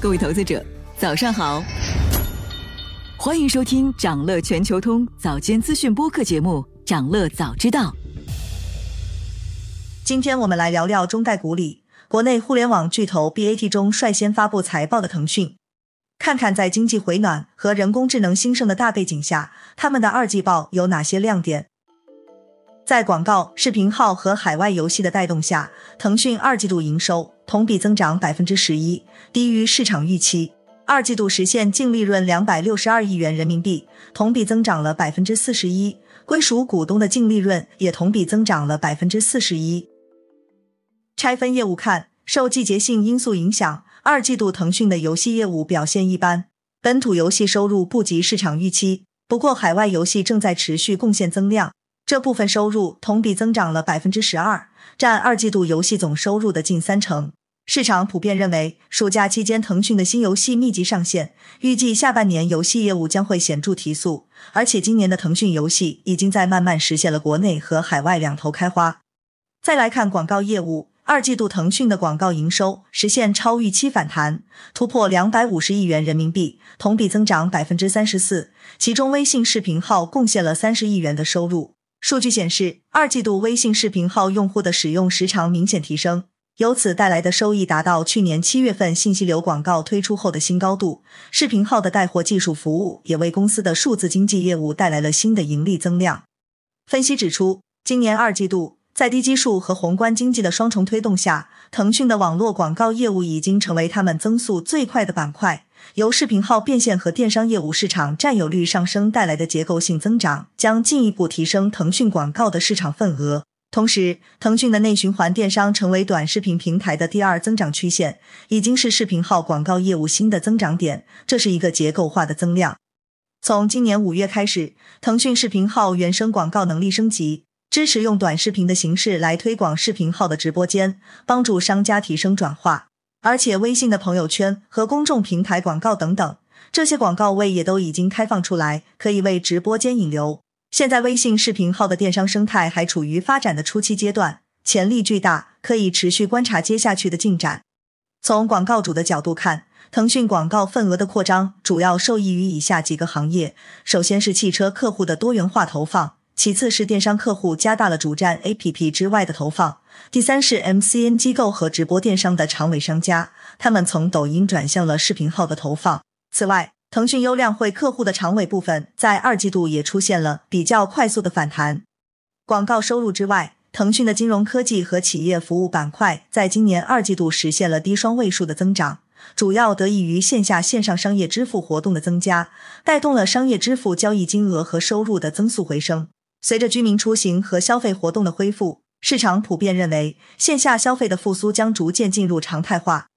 各位投资者，早上好！欢迎收听长乐全球通早间资讯播客节目《长乐早知道》。今天我们来聊聊中概股里，国内互联网巨头 BAT 中率先发布财报的腾讯，看看在经济回暖和人工智能兴盛的大背景下，他们的二季报有哪些亮点。在广告、视频号和海外游戏的带动下，腾讯二季度营收同比增长百分之十一，低于市场预期。二季度实现净利润两百六十二亿元人民币，同比增长了百分之四十一，归属股东的净利润也同比增长了百分之四十一。拆分业务看，受季节性因素影响，二季度腾讯的游戏业务表现一般，本土游戏收入不及市场预期。不过，海外游戏正在持续贡献增量。这部分收入同比增长了百分之十二，占二季度游戏总收入的近三成。市场普遍认为，暑假期间腾讯的新游戏密集上线，预计下半年游戏业务将会显著提速。而且今年的腾讯游戏已经在慢慢实现了国内和海外两头开花。再来看广告业务，二季度腾讯的广告营收实现超预期反弹，突破两百五十亿元人民币，同比增长百分之三十四，其中微信视频号贡献了三十亿元的收入。数据显示，二季度微信视频号用户的使用时长明显提升，由此带来的收益达到去年七月份信息流广告推出后的新高度。视频号的带货技术服务也为公司的数字经济业务带来了新的盈利增量。分析指出，今年二季度在低基数和宏观经济的双重推动下，腾讯的网络广告业务已经成为他们增速最快的板块。由视频号变现和电商业务市场占有率上升带来的结构性增长，将进一步提升腾讯广告的市场份额。同时，腾讯的内循环电商成为短视频平台的第二增长曲线，已经是视频号广告业务新的增长点。这是一个结构化的增量。从今年五月开始，腾讯视频号原生广告能力升级，支持用短视频的形式来推广视频号的直播间，帮助商家提升转化。而且，微信的朋友圈和公众平台广告等等，这些广告位也都已经开放出来，可以为直播间引流。现在，微信视频号的电商生态还处于发展的初期阶段，潜力巨大，可以持续观察接下去的进展。从广告主的角度看，腾讯广告份额的扩张主要受益于以下几个行业：首先是汽车客户的多元化投放。其次是电商客户加大了主站 APP 之外的投放，第三是 MCN 机构和直播电商的长尾商家，他们从抖音转向了视频号的投放。此外，腾讯优量会客户的长尾部分在二季度也出现了比较快速的反弹。广告收入之外，腾讯的金融科技和企业服务板块在今年二季度实现了低双位数的增长，主要得益于线下线上商业支付活动的增加，带动了商业支付交易金额和收入的增速回升。随着居民出行和消费活动的恢复，市场普遍认为线下消费的复苏将逐渐进入常态化。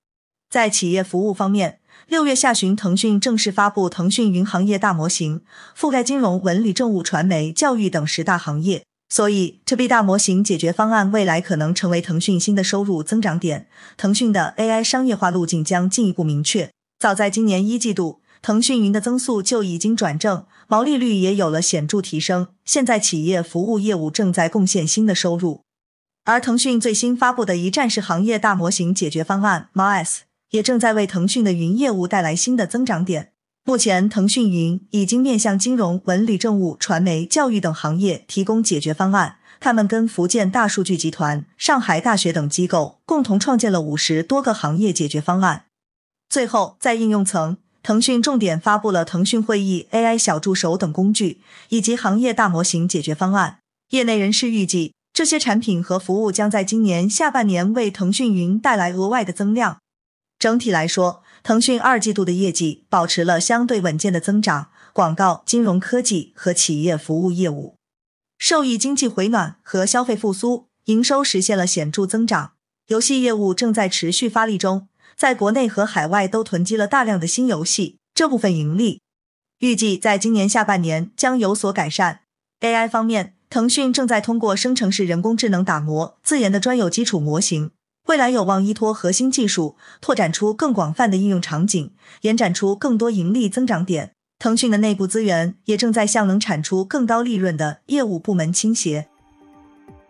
在企业服务方面，六月下旬，腾讯正式发布腾讯云行业大模型，覆盖金融、文旅、政务、传媒、教育等十大行业。所以，这批大模型解决方案未来可能成为腾讯新的收入增长点。腾讯的 AI 商业化路径将进一步明确。早在今年一季度。腾讯云的增速就已经转正，毛利率也有了显著提升。现在企业服务业务正在贡献新的收入，而腾讯最新发布的一站式行业大模型解决方案 MaaS 也正在为腾讯的云业务带来新的增长点。目前，腾讯云已经面向金融、文旅、政务、传媒、教育等行业提供解决方案。他们跟福建大数据集团、上海大学等机构共同创建了五十多个行业解决方案。最后，在应用层。腾讯重点发布了腾讯会议、AI 小助手等工具，以及行业大模型解决方案。业内人士预计，这些产品和服务将在今年下半年为腾讯云带来额外的增量。整体来说，腾讯二季度的业绩保持了相对稳健的增长，广告、金融科技和企业服务业务受益经济回暖和消费复苏，营收实现了显著增长。游戏业务正在持续发力中。在国内和海外都囤积了大量的新游戏，这部分盈利预计在今年下半年将有所改善。AI 方面，腾讯正在通过生成式人工智能打磨自研的专有基础模型，未来有望依托核心技术，拓展出更广泛的应用场景，延展出更多盈利增长点。腾讯的内部资源也正在向能产出更高利润的业务部门倾斜。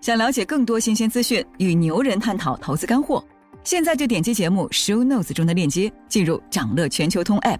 想了解更多新鲜资讯，与牛人探讨投资干货。现在就点击节目 show notes 中的链接，进入掌乐全球通 app。